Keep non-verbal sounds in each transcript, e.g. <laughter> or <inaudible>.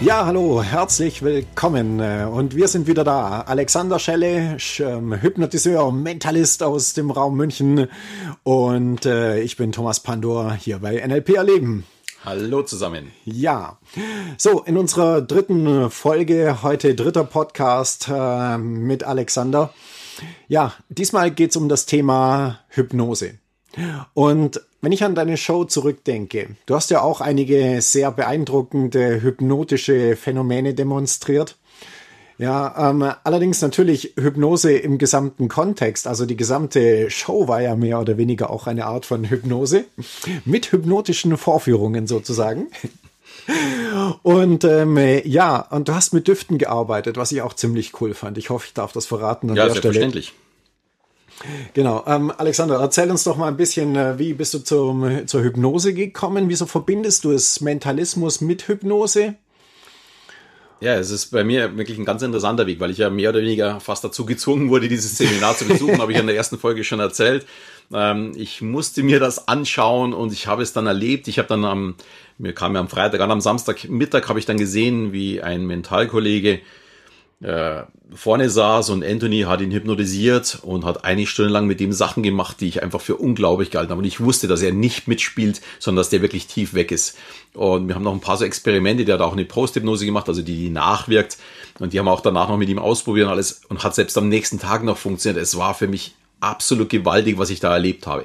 Ja, hallo, herzlich willkommen. Und wir sind wieder da. Alexander Schelle, ähm, Hypnotiseur, Mentalist aus dem Raum München. Und äh, ich bin Thomas Pandor hier bei NLP Erleben. Hallo zusammen. Ja, so in unserer dritten Folge, heute dritter Podcast äh, mit Alexander. Ja, diesmal geht's um das Thema Hypnose. Und wenn ich an deine Show zurückdenke, du hast ja auch einige sehr beeindruckende hypnotische Phänomene demonstriert. Ja, ähm, allerdings natürlich Hypnose im gesamten Kontext. Also die gesamte Show war ja mehr oder weniger auch eine Art von Hypnose mit hypnotischen Vorführungen sozusagen. Und ähm, ja, und du hast mit Düften gearbeitet, was ich auch ziemlich cool fand. Ich hoffe, ich darf das verraten. An ja, selbstverständlich. Stelle. Genau. Ähm, Alexander, erzähl uns doch mal ein bisschen, äh, wie bist du zum, zur Hypnose gekommen? Wieso verbindest du es Mentalismus mit Hypnose? Ja, es ist bei mir wirklich ein ganz interessanter Weg, weil ich ja mehr oder weniger fast dazu gezwungen wurde, dieses Seminar zu besuchen, <laughs> habe ich in der ersten Folge schon erzählt. Ähm, ich musste mir das anschauen und ich habe es dann erlebt. Ich habe dann am, mir kam ja am Freitag an, am Samstagmittag habe ich dann gesehen, wie ein Mentalkollege äh, vorne saß und Anthony hat ihn hypnotisiert und hat eine Stunde lang mit ihm Sachen gemacht, die ich einfach für unglaublich gehalten habe. Und ich wusste, dass er nicht mitspielt, sondern dass der wirklich tief weg ist. Und wir haben noch ein paar so Experimente, der hat auch eine Post-Hypnose gemacht, also die, die nachwirkt. Und die haben auch danach noch mit ihm ausprobiert und alles und hat selbst am nächsten Tag noch funktioniert. Es war für mich absolut gewaltig, was ich da erlebt habe.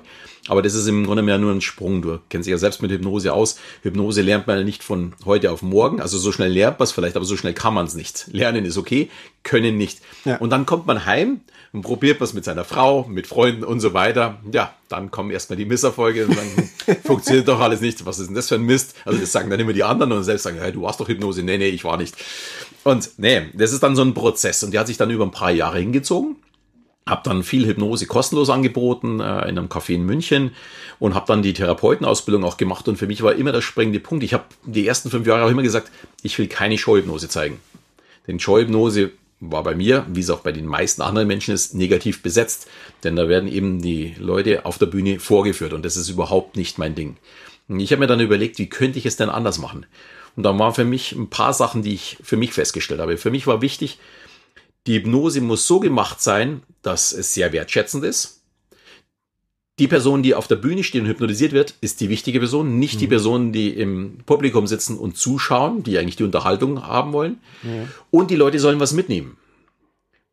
Aber das ist im Grunde mehr nur ein Sprung. Du kennst dich ja selbst mit Hypnose aus. Hypnose lernt man nicht von heute auf morgen. Also so schnell lernt man es vielleicht, aber so schnell kann man es nicht. Lernen ist okay, können nicht. Ja. Und dann kommt man heim und probiert was mit seiner Frau, mit Freunden und so weiter. Ja, dann kommen erstmal die Misserfolge und dann <laughs> funktioniert doch alles nicht. Was ist denn das für ein Mist? Also das sagen dann immer die anderen und selbst sagen, hey, du warst doch Hypnose. Nee, nee, ich war nicht. Und nee, das ist dann so ein Prozess und der hat sich dann über ein paar Jahre hingezogen. Hab dann viel Hypnose kostenlos angeboten äh, in einem Café in München und habe dann die Therapeutenausbildung auch gemacht. Und für mich war immer der springende Punkt. Ich habe die ersten fünf Jahre auch immer gesagt, ich will keine Showhypnose zeigen. Denn Showhypnose war bei mir, wie es auch bei den meisten anderen Menschen ist, negativ besetzt. Denn da werden eben die Leute auf der Bühne vorgeführt und das ist überhaupt nicht mein Ding. Und ich habe mir dann überlegt, wie könnte ich es denn anders machen? Und da waren für mich ein paar Sachen, die ich für mich festgestellt habe. Für mich war wichtig, die Hypnose muss so gemacht sein, dass es sehr wertschätzend ist. Die Person, die auf der Bühne steht und hypnotisiert wird, ist die wichtige Person, nicht mhm. die Personen, die im Publikum sitzen und zuschauen, die eigentlich die Unterhaltung haben wollen. Mhm. Und die Leute sollen was mitnehmen.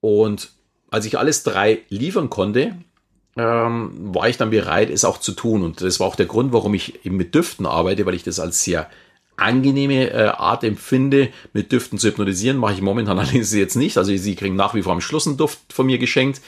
Und als ich alles drei liefern konnte, ähm, war ich dann bereit, es auch zu tun. Und das war auch der Grund, warum ich eben mit Düften arbeite, weil ich das als sehr angenehme äh, Art empfinde, mit Düften zu hypnotisieren. Mache ich momentan <laughs> allerdings jetzt nicht. Also sie kriegen nach wie vor am Schluss einen Duft von mir geschenkt.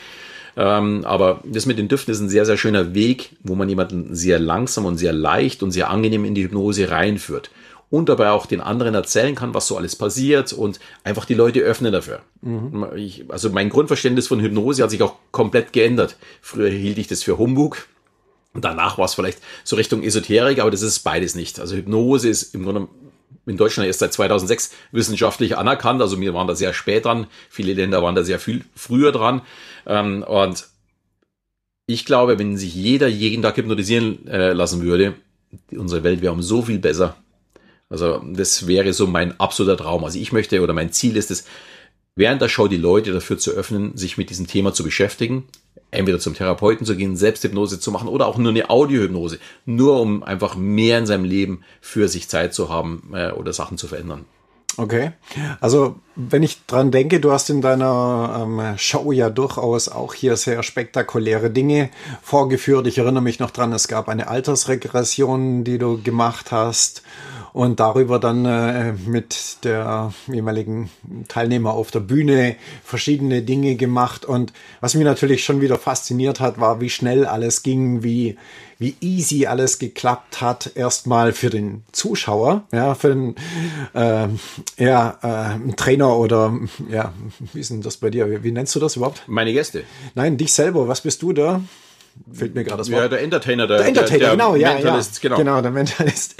Ähm, aber das mit den Düften ist ein sehr, sehr schöner Weg, wo man jemanden sehr langsam und sehr leicht und sehr angenehm in die Hypnose reinführt. Und dabei auch den anderen erzählen kann, was so alles passiert und einfach die Leute öffnen dafür. Mhm. Ich, also mein Grundverständnis von Hypnose hat sich auch komplett geändert. Früher hielt ich das für Humbug, und danach war es vielleicht so Richtung Esoterik, aber das ist beides nicht. Also Hypnose ist im Grunde in Deutschland erst seit 2006 wissenschaftlich anerkannt. Also wir waren da sehr spät dran. Viele Länder waren da sehr viel früher dran. Ähm, und ich glaube, wenn sich jeder jeden Tag hypnotisieren äh, lassen würde, unsere Welt wäre um so viel besser. Also das wäre so mein absoluter Traum. Also ich möchte oder mein Ziel ist es, während der Show die Leute dafür zu öffnen, sich mit diesem Thema zu beschäftigen, entweder zum Therapeuten zu gehen, Selbsthypnose zu machen oder auch nur eine Audiohypnose, nur um einfach mehr in seinem Leben für sich Zeit zu haben äh, oder Sachen zu verändern. Okay. Also, wenn ich dran denke, du hast in deiner ähm, Show ja durchaus auch hier sehr spektakuläre Dinge vorgeführt. Ich erinnere mich noch dran, es gab eine Altersregression, die du gemacht hast und darüber dann äh, mit der jeweiligen Teilnehmer auf der Bühne verschiedene Dinge gemacht. Und was mich natürlich schon wieder fasziniert hat, war, wie schnell alles ging, wie, wie easy alles geklappt hat. Erstmal für den Zuschauer, ja, für den äh, ja, äh, Trainer oder ja, wie ist denn das bei dir? Wie, wie nennst du das überhaupt? Meine Gäste. Nein, dich selber. Was bist du da? fehlt mir gerade das Wort. Ja, der Entertainer, der, der Entertainer, der, der genau, ja, Mentalist, ja, genau. genau, der Mentalist.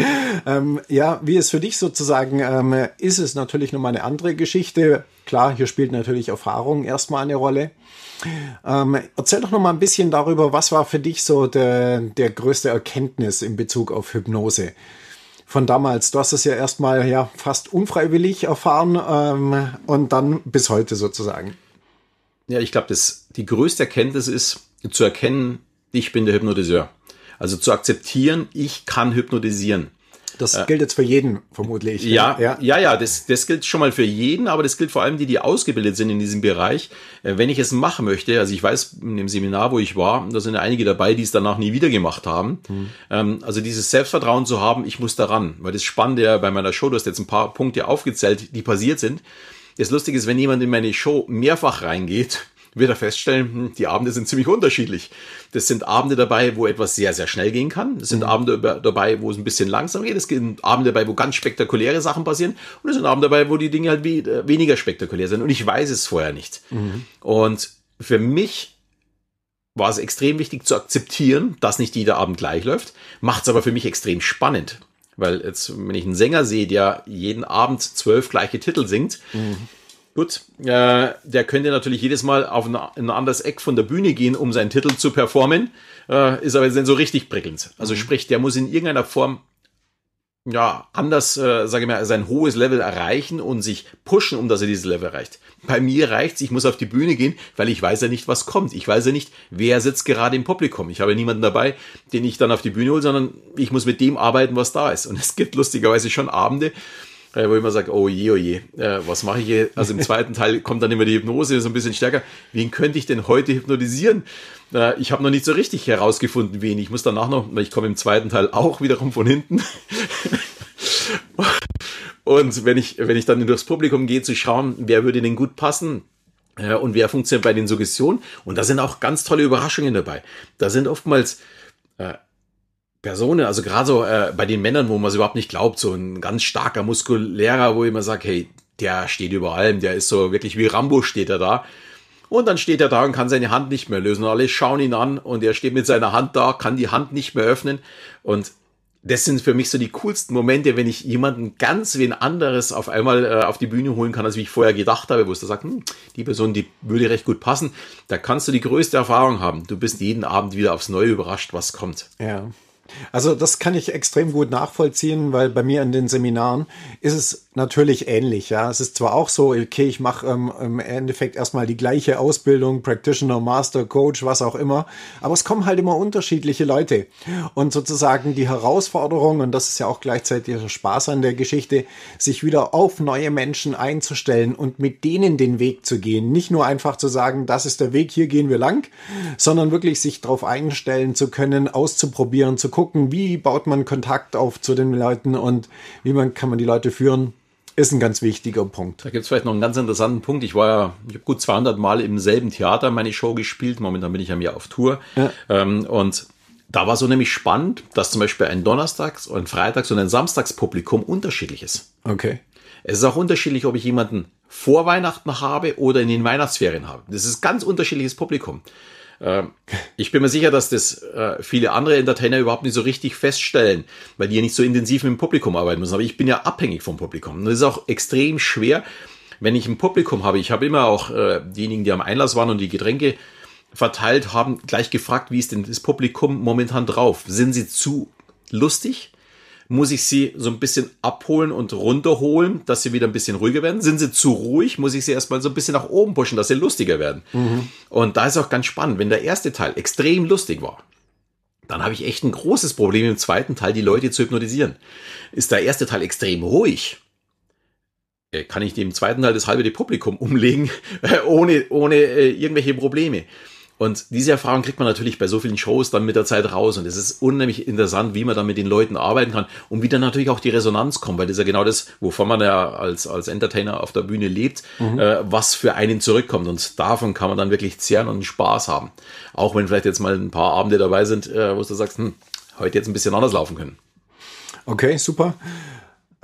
Ähm, ja, wie es für dich sozusagen ähm, ist, es natürlich nochmal eine andere Geschichte. Klar, hier spielt natürlich Erfahrung erstmal eine Rolle. Ähm, erzähl doch noch mal ein bisschen darüber, was war für dich so der, der größte Erkenntnis in Bezug auf Hypnose? Von damals, du hast es ja erstmal ja fast unfreiwillig erfahren ähm, und dann bis heute sozusagen. Ja, ich glaube, die größte Erkenntnis ist zu erkennen, ich bin der Hypnotiseur. Also zu akzeptieren, ich kann hypnotisieren. Das gilt jetzt für jeden vermutlich. Ja, ja, ja, ja das, das gilt schon mal für jeden, aber das gilt vor allem die, die ausgebildet sind in diesem Bereich. Äh, wenn ich es machen möchte, also ich weiß, in dem Seminar, wo ich war, da sind einige dabei, die es danach nie wieder gemacht haben. Mhm. Also dieses Selbstvertrauen zu haben, ich muss daran, weil das Spannende ja bei meiner Show, du hast jetzt ein paar Punkte aufgezählt, die passiert sind. Das Lustige ist, wenn jemand in meine Show mehrfach reingeht, wird er feststellen, hm, die Abende sind ziemlich unterschiedlich. Das sind Abende dabei, wo etwas sehr, sehr schnell gehen kann. Es sind mhm. Abende dabei, wo es ein bisschen langsam geht. Es sind Abende dabei, wo ganz spektakuläre Sachen passieren. Und es sind Abende dabei, wo die Dinge halt äh, weniger spektakulär sind. Und ich weiß es vorher nicht. Mhm. Und für mich war es extrem wichtig zu akzeptieren, dass nicht jeder Abend gleich läuft. Macht es aber für mich extrem spannend. Weil jetzt, wenn ich einen Sänger sehe, der jeden Abend zwölf gleiche Titel singt, mhm Gut, äh, der könnte natürlich jedes Mal auf ein, ein, anderes Eck von der Bühne gehen, um seinen Titel zu performen, äh, ist aber jetzt nicht so richtig prickelnd. Also mhm. sprich, der muss in irgendeiner Form ja anders, äh, sage ich mal, sein hohes Level erreichen und sich pushen, um dass er dieses Level erreicht. Bei mir reicht's, ich muss auf die Bühne gehen, weil ich weiß ja nicht, was kommt. Ich weiß ja nicht, wer sitzt gerade im Publikum. Ich habe niemanden dabei, den ich dann auf die Bühne hole, sondern ich muss mit dem arbeiten, was da ist. Und <laughs> es gibt lustigerweise schon Abende, äh, wo ich immer sage, oh je, oh je, äh, was mache ich hier? Also im <laughs> zweiten Teil kommt dann immer die Hypnose, so ein bisschen stärker. Wen könnte ich denn heute hypnotisieren? Äh, ich habe noch nicht so richtig herausgefunden, wen. Ich muss danach noch, weil ich komme im zweiten Teil auch wiederum von hinten. <laughs> Und wenn ich, wenn ich dann durchs Publikum gehe, zu schauen, wer würde denn gut passen, äh, und wer funktioniert bei den Suggestionen. Und da sind auch ganz tolle Überraschungen dabei. Da sind oftmals äh, Personen, also gerade so äh, bei den Männern, wo man es überhaupt nicht glaubt, so ein ganz starker, muskulärer, wo ich immer sage, hey, der steht über allem, der ist so wirklich wie Rambo steht er da. Und dann steht er da und kann seine Hand nicht mehr lösen. Und alle schauen ihn an und er steht mit seiner Hand da, kann die Hand nicht mehr öffnen. Und das sind für mich so die coolsten Momente, wenn ich jemanden ganz wen anderes auf einmal äh, auf die Bühne holen kann, als wie ich vorher gedacht habe, wo es da sagt, hm, die Person, die würde recht gut passen. Da kannst du die größte Erfahrung haben. Du bist jeden Abend wieder aufs Neue überrascht, was kommt. Ja. Also das kann ich extrem gut nachvollziehen, weil bei mir in den Seminaren ist es natürlich ähnlich. Ja, es ist zwar auch so, okay, ich mache ähm, im Endeffekt erstmal die gleiche Ausbildung, Practitioner, Master, Coach, was auch immer, aber es kommen halt immer unterschiedliche Leute. Und sozusagen die Herausforderung und das ist ja auch gleichzeitig der Spaß an der Geschichte, sich wieder auf neue Menschen einzustellen und mit denen den Weg zu gehen, nicht nur einfach zu sagen, das ist der Weg, hier gehen wir lang, sondern wirklich sich darauf einstellen zu können, auszuprobieren, zu gucken, wie baut man Kontakt auf zu den Leuten und wie man kann man die Leute führen ist ein ganz wichtiger Punkt. Da gibt es vielleicht noch einen ganz interessanten Punkt. Ich war ja, ich habe gut 200 Mal im selben Theater meine Show gespielt. Momentan bin ich ja mehr auf Tour. Ja. Ähm, und da war so nämlich spannend, dass zum Beispiel ein Donnerstags- ein Freitags- und ein Samstagspublikum unterschiedlich ist. Okay. Es ist auch unterschiedlich, ob ich jemanden vor Weihnachten habe oder in den Weihnachtsferien habe. Das ist ganz unterschiedliches Publikum. Ähm, ich bin mir sicher, dass das äh, viele andere Entertainer überhaupt nicht so richtig feststellen, weil die ja nicht so intensiv mit dem Publikum arbeiten müssen. Aber ich bin ja abhängig vom Publikum. Und das ist auch extrem schwer, wenn ich ein Publikum habe. Ich habe immer auch äh, diejenigen, die am Einlass waren und die Getränke verteilt haben, gleich gefragt, wie ist denn das Publikum momentan drauf? Sind sie zu lustig? Muss ich sie so ein bisschen abholen und runterholen, dass sie wieder ein bisschen ruhiger werden. Sind sie zu ruhig, muss ich sie erstmal so ein bisschen nach oben pushen, dass sie lustiger werden. Mhm. Und da ist auch ganz spannend, wenn der erste Teil extrem lustig war, dann habe ich echt ein großes Problem im zweiten Teil, die Leute zu hypnotisieren. Ist der erste Teil extrem ruhig, äh, kann ich dem zweiten Teil das halbe Publikum umlegen, <laughs> ohne, ohne äh, irgendwelche Probleme. Und diese Erfahrung kriegt man natürlich bei so vielen Shows dann mit der Zeit raus. Und es ist unheimlich interessant, wie man dann mit den Leuten arbeiten kann und wie dann natürlich auch die Resonanz kommt, weil das ist ja genau das, wovon man ja als, als Entertainer auf der Bühne lebt, mhm. äh, was für einen zurückkommt. Und davon kann man dann wirklich zehren und Spaß haben. Auch wenn vielleicht jetzt mal ein paar Abende dabei sind, äh, wo du sagst, hm, heute jetzt ein bisschen anders laufen können. Okay, super.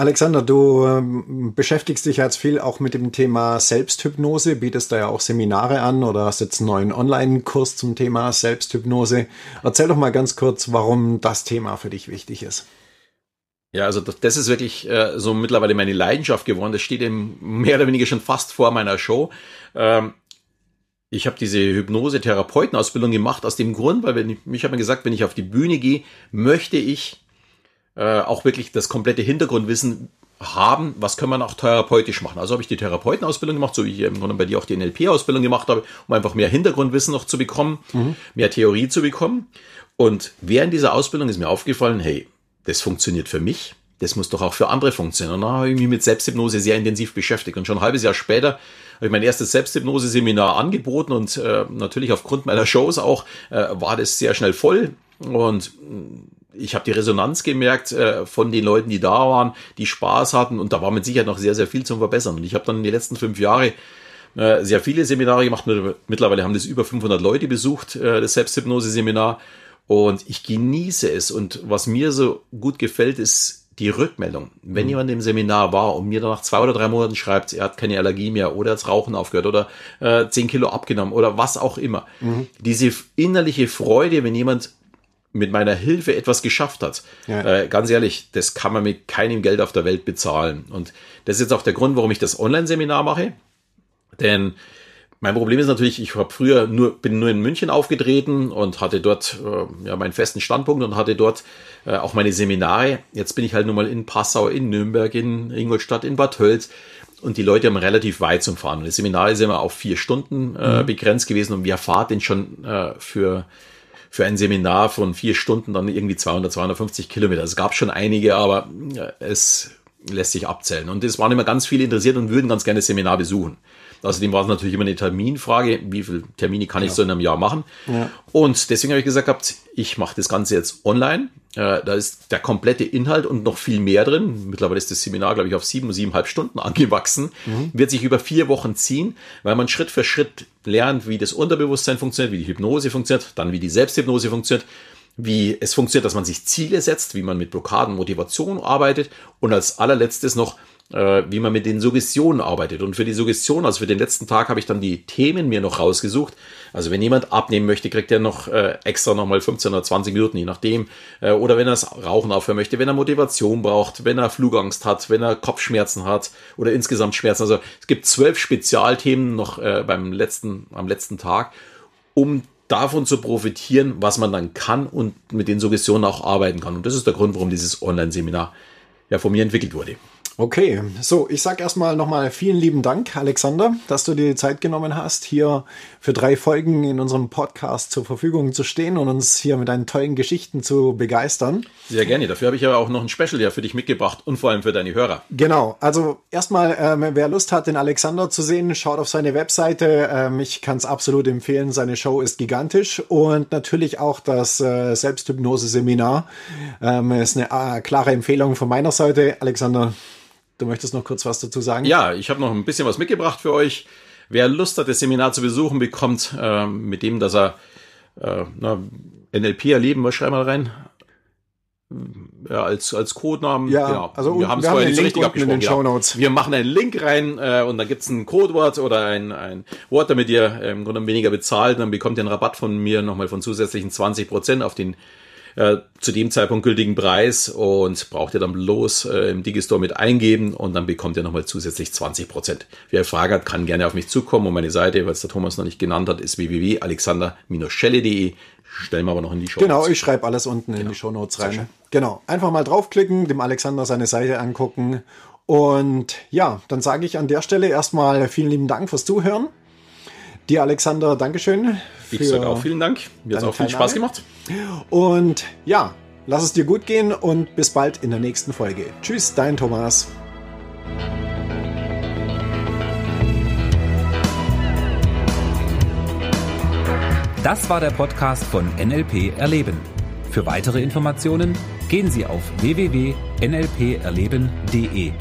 Alexander, du ähm, beschäftigst dich jetzt viel auch mit dem Thema Selbsthypnose, bietest da ja auch Seminare an oder hast jetzt einen neuen Online-Kurs zum Thema Selbsthypnose. Erzähl doch mal ganz kurz, warum das Thema für dich wichtig ist. Ja, also das ist wirklich äh, so mittlerweile meine Leidenschaft geworden. Das steht eben mehr oder weniger schon fast vor meiner Show. Ähm, ich habe diese Hypnose-Therapeutenausbildung gemacht aus dem Grund, weil wenn ich, ich habe mir gesagt, wenn ich auf die Bühne gehe, möchte ich äh, auch wirklich das komplette Hintergrundwissen haben, was können wir auch therapeutisch machen. Also habe ich die Therapeutenausbildung gemacht, so wie ich im Grunde bei dir auch die NLP-Ausbildung gemacht habe, um einfach mehr Hintergrundwissen noch zu bekommen, mhm. mehr Theorie zu bekommen. Und während dieser Ausbildung ist mir aufgefallen, hey, das funktioniert für mich, das muss doch auch für andere funktionieren. Und dann habe ich mich mit Selbsthypnose sehr intensiv beschäftigt. Und schon ein halbes Jahr später habe ich mein erstes Selbsthypnose-Seminar angeboten und äh, natürlich aufgrund meiner Shows auch äh, war das sehr schnell voll. Und ich habe die Resonanz gemerkt äh, von den Leuten, die da waren, die Spaß hatten und da war mit Sicherheit noch sehr, sehr viel zum Verbessern. Und ich habe dann in den letzten fünf Jahre äh, sehr viele Seminare gemacht. Mittlerweile haben das über 500 Leute besucht, äh, das Selbsthypnose-Seminar. Und ich genieße es. Und was mir so gut gefällt, ist die Rückmeldung. Wenn mhm. jemand im Seminar war und mir dann nach zwei oder drei Monaten schreibt, er hat keine Allergie mehr oder hat Rauchen aufgehört oder äh, zehn Kilo abgenommen oder was auch immer. Mhm. Diese innerliche Freude, wenn jemand mit meiner Hilfe etwas geschafft hat. Ja. Äh, ganz ehrlich, das kann man mit keinem Geld auf der Welt bezahlen. Und das ist jetzt auch der Grund, warum ich das Online-Seminar mache. Denn mein Problem ist natürlich, ich habe früher nur, bin nur in München aufgetreten und hatte dort äh, ja, meinen festen Standpunkt und hatte dort äh, auch meine Seminare. Jetzt bin ich halt nur mal in Passau, in Nürnberg, in Ingolstadt, in Bad Hölz. Und die Leute haben relativ weit zum Fahren. Und das Seminar ist immer auf vier Stunden äh, mhm. begrenzt gewesen und wer fahrt denn schon äh, für für ein Seminar von vier Stunden dann irgendwie 200, 250 Kilometer. Es gab schon einige, aber es lässt sich abzählen. Und es waren immer ganz viele interessiert und würden ganz gerne das Seminar besuchen. Außerdem war es natürlich immer eine Terminfrage, wie viele Termine kann ich ja. so in einem Jahr machen. Ja. Und deswegen habe ich gesagt gehabt, ich mache das Ganze jetzt online. Äh, da ist der komplette Inhalt und noch viel mehr drin. Mittlerweile ist das Seminar, glaube ich, auf sieben, siebeneinhalb Stunden <laughs> angewachsen. Mhm. Wird sich über vier Wochen ziehen, weil man Schritt für Schritt lernt, wie das Unterbewusstsein funktioniert, wie die Hypnose funktioniert, dann wie die Selbsthypnose funktioniert wie es funktioniert, dass man sich Ziele setzt, wie man mit Blockaden, Motivation arbeitet und als allerletztes noch, äh, wie man mit den Suggestionen arbeitet. Und für die Suggestion, also für den letzten Tag, habe ich dann die Themen mir noch rausgesucht. Also wenn jemand abnehmen möchte, kriegt er noch äh, extra nochmal 15 oder 20 Minuten, je nachdem. Äh, oder wenn er das Rauchen aufhören möchte, wenn er Motivation braucht, wenn er Flugangst hat, wenn er Kopfschmerzen hat oder insgesamt Schmerzen. Also es gibt zwölf Spezialthemen noch äh, beim letzten, am letzten Tag, um davon zu profitieren, was man dann kann und mit den Suggestionen auch arbeiten kann. Und das ist der Grund, warum dieses Online-Seminar ja von mir entwickelt wurde. Okay, so, ich sag erstmal nochmal vielen lieben Dank, Alexander, dass du dir die Zeit genommen hast, hier für drei Folgen in unserem Podcast zur Verfügung zu stehen und uns hier mit deinen tollen Geschichten zu begeistern. Sehr gerne. Dafür habe ich aber auch noch ein Special ja für dich mitgebracht und vor allem für deine Hörer. Genau. Also erstmal, ähm, wer Lust hat, den Alexander zu sehen, schaut auf seine Webseite. Ähm, ich kann es absolut empfehlen. Seine Show ist gigantisch und natürlich auch das äh, Selbsthypnose-Seminar ähm, ist eine äh, klare Empfehlung von meiner Seite. Alexander, Du möchtest noch kurz was dazu sagen? Ja, ich habe noch ein bisschen was mitgebracht für euch. Wer Lust hat, das Seminar zu besuchen, bekommt äh, mit dem, dass er äh, na, NLP erleben, was schreiben wir rein? Ja, als, als Codenamen. Ja, genau. also wir haben es vorher nicht richtig abgesprochen. In den Shownotes. Wir machen einen Link rein äh, und da gibt's ein Codewort oder ein, ein Wort, damit ihr äh, im Grunde weniger bezahlt. Dann bekommt ihr einen Rabatt von mir nochmal von zusätzlichen 20 Prozent auf den äh, zu dem Zeitpunkt gültigen Preis und braucht ihr dann bloß äh, im Digistore mit eingeben und dann bekommt ihr nochmal zusätzlich 20 Prozent. Wer Frage hat, kann gerne auf mich zukommen und meine Seite, weil es der Thomas noch nicht genannt hat, ist www.alexander-schelle.de. Stellen wir aber noch in die Show Genau, ich schreibe alles unten genau. in die Show Notes rein. Genau, einfach mal draufklicken, dem Alexander seine Seite angucken und ja, dann sage ich an der Stelle erstmal vielen lieben Dank fürs Zuhören. Dir, Alexander, Dankeschön. Ich sage auch vielen Dank. Mir hat auch viel Spaß gemacht. Und ja, lass es dir gut gehen und bis bald in der nächsten Folge. Tschüss, dein Thomas. Das war der Podcast von NLP Erleben. Für weitere Informationen gehen Sie auf www.nlperleben.de.